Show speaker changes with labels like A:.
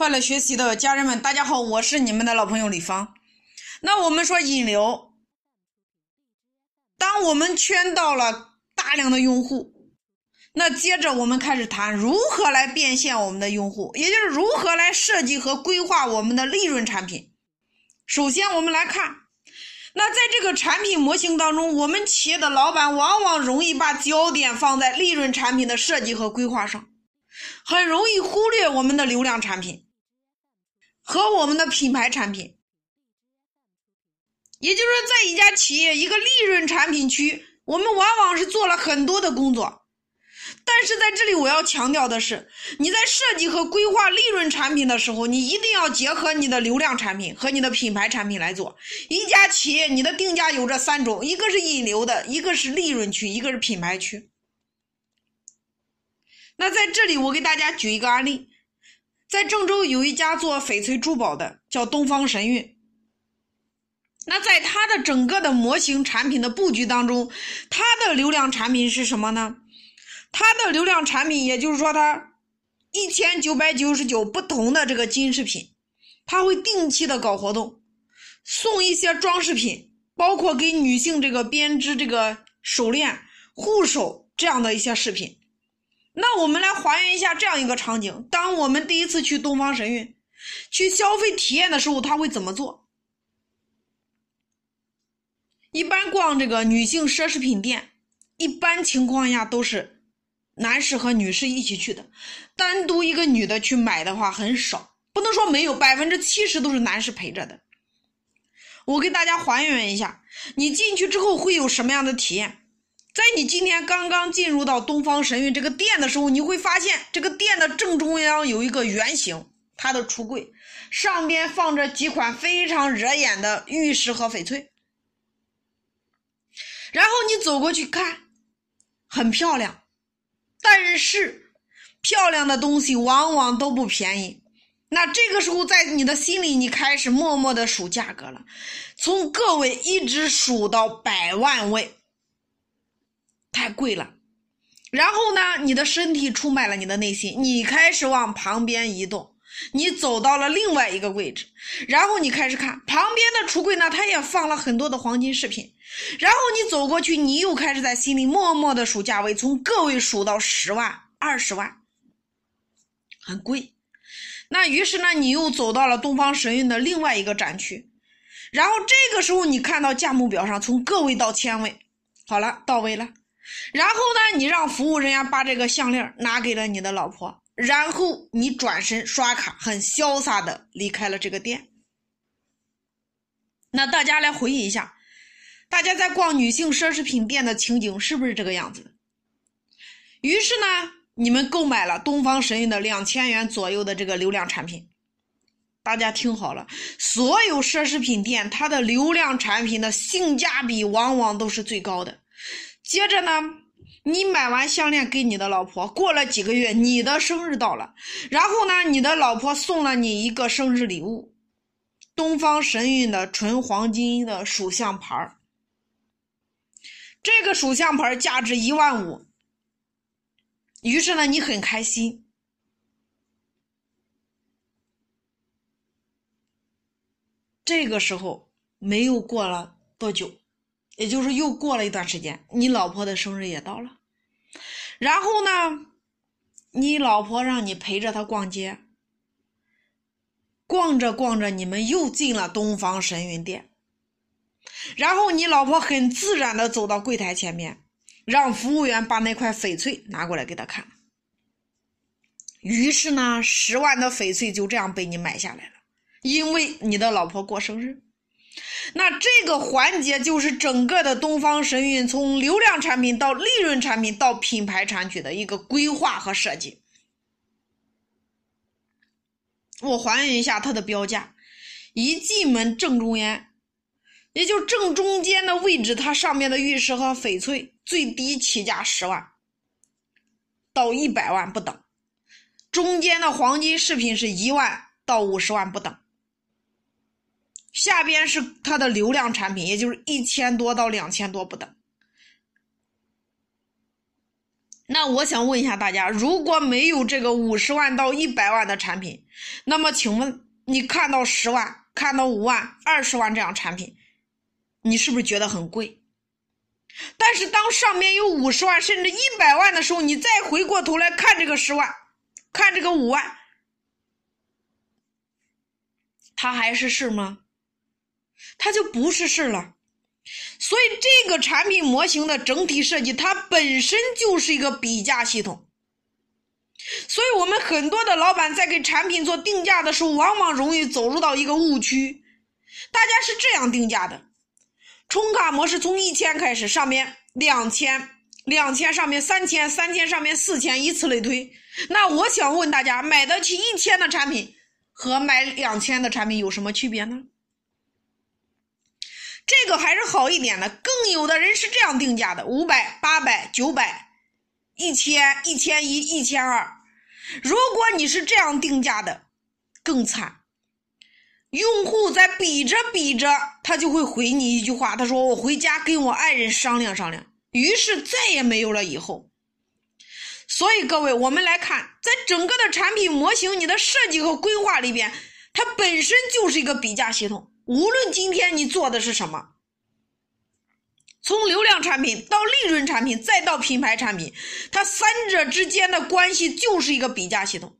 A: 快乐学习的家人们，大家好，我是你们的老朋友李芳。那我们说引流，当我们圈到了大量的用户，那接着我们开始谈如何来变现我们的用户，也就是如何来设计和规划我们的利润产品。首先，我们来看，那在这个产品模型当中，我们企业的老板往往容易把焦点放在利润产品的设计和规划上，很容易忽略我们的流量产品。和我们的品牌产品，也就是说，在一家企业一个利润产品区，我们往往是做了很多的工作。但是在这里，我要强调的是，你在设计和规划利润产品的时候，你一定要结合你的流量产品和你的品牌产品来做。一家企业，你的定价有这三种：一个是引流的，一个是利润区，一个是品牌区。那在这里，我给大家举一个案例。在郑州有一家做翡翠珠宝的，叫东方神韵。那在它的整个的模型产品的布局当中，它的流量产品是什么呢？它的流量产品，也就是说，它一千九百九十九不同的这个金饰品，它会定期的搞活动，送一些装饰品，包括给女性这个编织这个手链、护手这样的一些饰品。那我们来还原一下这样一个场景：当我们第一次去东方神韵去消费体验的时候，他会怎么做？一般逛这个女性奢侈品店，一般情况下都是男士和女士一起去的，单独一个女的去买的话很少，不能说没有，百分之七十都是男士陪着的。我给大家还原一下，你进去之后会有什么样的体验？在你今天刚刚进入到东方神韵这个店的时候，你会发现这个店的正中央有一个圆形，它的橱柜上边放着几款非常惹眼的玉石和翡翠。然后你走过去看，很漂亮，但是漂亮的东西往往都不便宜。那这个时候，在你的心里，你开始默默的数价格了，从个位一直数到百万位。太贵了，然后呢？你的身体出卖了你的内心，你开始往旁边移动，你走到了另外一个位置，然后你开始看旁边的橱柜呢，它也放了很多的黄金饰品，然后你走过去，你又开始在心里默默的数价位，从个位数到十万、二十万，很贵。那于是呢，你又走到了东方神韵的另外一个展区，然后这个时候你看到价目表上从个位到千位，好了，到位了。然后呢，你让服务人员把这个项链拿给了你的老婆，然后你转身刷卡，很潇洒的离开了这个店。那大家来回忆一下，大家在逛女性奢侈品店的情景是不是这个样子？于是呢，你们购买了东方神韵的两千元左右的这个流量产品。大家听好了，所有奢侈品店它的流量产品的性价比往往都是最高的。接着呢，你买完项链给你的老婆，过了几个月，你的生日到了，然后呢，你的老婆送了你一个生日礼物，东方神韵的纯黄金的属相牌。这个属相牌价值一万五，于是呢，你很开心。这个时候没有过了多久。也就是又过了一段时间，你老婆的生日也到了，然后呢，你老婆让你陪着她逛街，逛着逛着，你们又进了东方神韵店，然后你老婆很自然的走到柜台前面，让服务员把那块翡翠拿过来给她看，于是呢，十万的翡翠就这样被你买下来了，因为你的老婆过生日。那这个环节就是整个的东方神韵从流量产品到利润产品到品牌产品的一个规划和设计。我还原一下它的标价：一进门正中央，也就正中间的位置，它上面的玉石和翡翠最低起价十万到一百万不等；中间的黄金饰品是一万到五十万不等。下边是它的流量产品，也就是一千多到两千多不等。那我想问一下大家，如果没有这个五十万到一百万的产品，那么请问你看到十万、看到五万、二十万这样产品，你是不是觉得很贵？但是当上面有五十万甚至一百万的时候，你再回过头来看这个十万，看这个五万，它还是事吗？它就不是事了。所以，这个产品模型的整体设计，它本身就是一个比价系统。所以我们很多的老板在给产品做定价的时候，往往容易走入到一个误区。大家是这样定价的：充卡模式从一千开始，上面两千，两千上面三千，三千上面四千，以此类推。那我想问大家，买得起一千的产品和买两千的产品有什么区别呢？这个还是好一点的，更有的人是这样定价的：五百、八百、九百、一千、一千一、一千二。如果你是这样定价的，更惨。用户在比着比着，他就会回你一句话，他说：“我回家跟我爱人商量商量。”于是再也没有了以后。所以各位，我们来看，在整个的产品模型、你的设计和规划里边，它本身就是一个比价系统。无论今天你做的是什么，从流量产品到利润产品，再到品牌产品，它三者之间的关系就是一个比价系统。